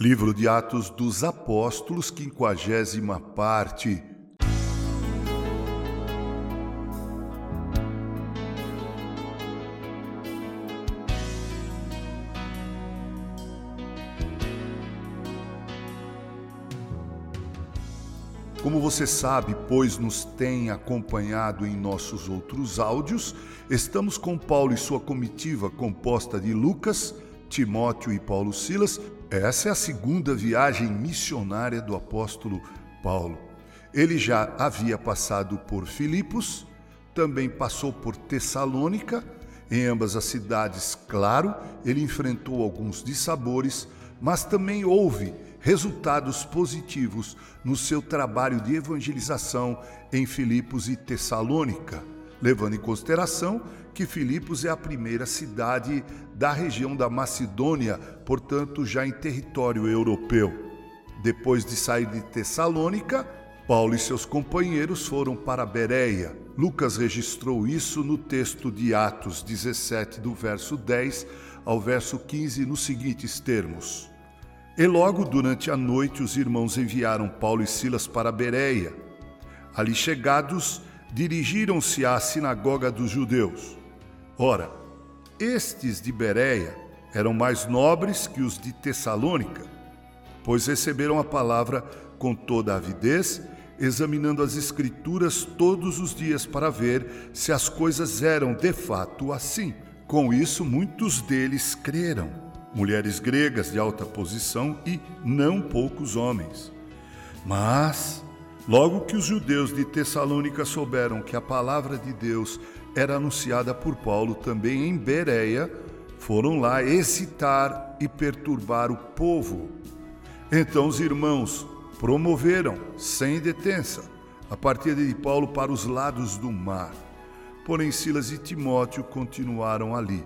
Livro de Atos dos Apóstolos, quinquagésima parte. Como você sabe, pois nos tem acompanhado em nossos outros áudios, estamos com Paulo e sua comitiva composta de Lucas, Timóteo e Paulo Silas essa é a segunda viagem missionária do apóstolo Paulo. Ele já havia passado por Filipos, também passou por Tessalônica, em ambas as cidades, claro, ele enfrentou alguns dissabores, mas também houve resultados positivos no seu trabalho de evangelização em Filipos e Tessalônica levando em consideração que Filipos é a primeira cidade da região da Macedônia, portanto, já em território europeu. Depois de sair de Tessalônica, Paulo e seus companheiros foram para Bereia. Lucas registrou isso no texto de Atos 17, do verso 10 ao verso 15, nos seguintes termos: E logo durante a noite os irmãos enviaram Paulo e Silas para Bereia. Ali chegados, dirigiram-se à sinagoga dos judeus. Ora, estes de Bereia eram mais nobres que os de Tessalônica, pois receberam a palavra com toda avidez, examinando as Escrituras todos os dias para ver se as coisas eram de fato assim. Com isso, muitos deles creram, mulheres gregas de alta posição e não poucos homens. Mas Logo que os judeus de Tessalônica souberam que a palavra de Deus era anunciada por Paulo também em Bereia, foram lá excitar e perturbar o povo. Então os irmãos promoveram, sem detença, a partida de Paulo para os lados do mar. Porém, Silas e Timóteo continuaram ali.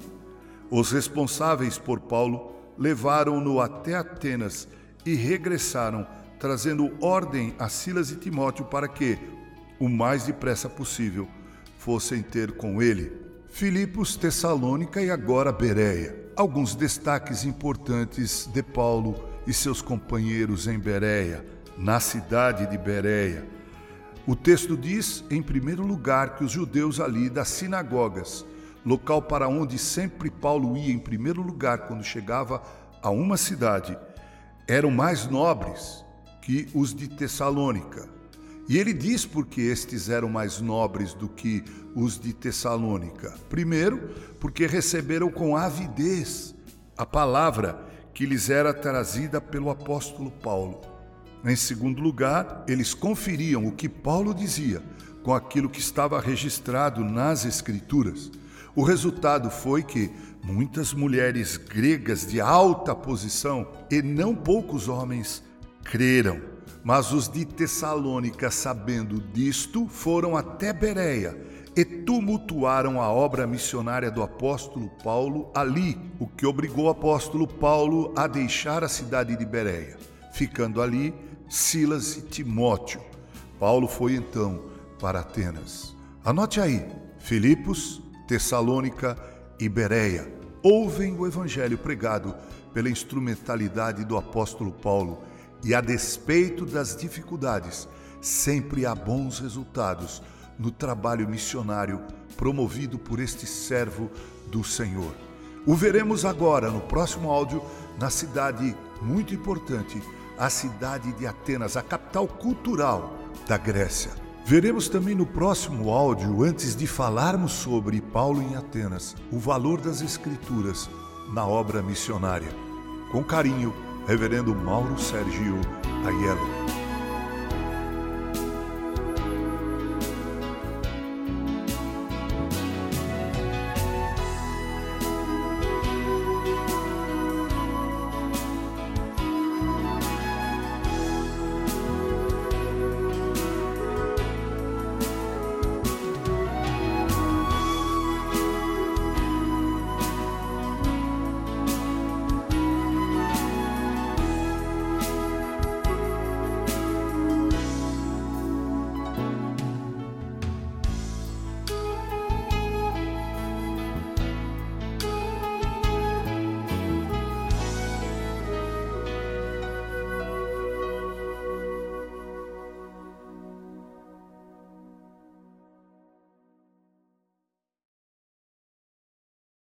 Os responsáveis por Paulo levaram-no até Atenas e regressaram trazendo ordem a Silas e Timóteo para que, o mais depressa possível, fossem ter com ele Filipos, Tessalônica e agora Bereia. Alguns destaques importantes de Paulo e seus companheiros em Bereia, na cidade de Bereia. O texto diz, em primeiro lugar, que os judeus ali das sinagogas, local para onde sempre Paulo ia em primeiro lugar quando chegava a uma cidade, eram mais nobres que os de Tessalônica. E ele diz porque estes eram mais nobres do que os de Tessalônica. Primeiro, porque receberam com avidez a palavra que lhes era trazida pelo apóstolo Paulo. Em segundo lugar, eles conferiam o que Paulo dizia com aquilo que estava registrado nas Escrituras. O resultado foi que muitas mulheres gregas de alta posição e não poucos homens creram. Mas os de Tessalônica, sabendo disto, foram até Bereia e tumultuaram a obra missionária do apóstolo Paulo ali, o que obrigou o apóstolo Paulo a deixar a cidade de Bereia, ficando ali Silas e Timóteo. Paulo foi então para Atenas. Anote aí: Filipos, Tessalônica e Bereia ouvem o evangelho pregado pela instrumentalidade do apóstolo Paulo e a despeito das dificuldades, sempre há bons resultados no trabalho missionário promovido por este servo do Senhor. O veremos agora no próximo áudio na cidade muito importante, a cidade de Atenas, a capital cultural da Grécia. Veremos também no próximo áudio, antes de falarmos sobre Paulo em Atenas, o valor das Escrituras na obra missionária. Com carinho, Reverendo Mauro Sergio Aiello.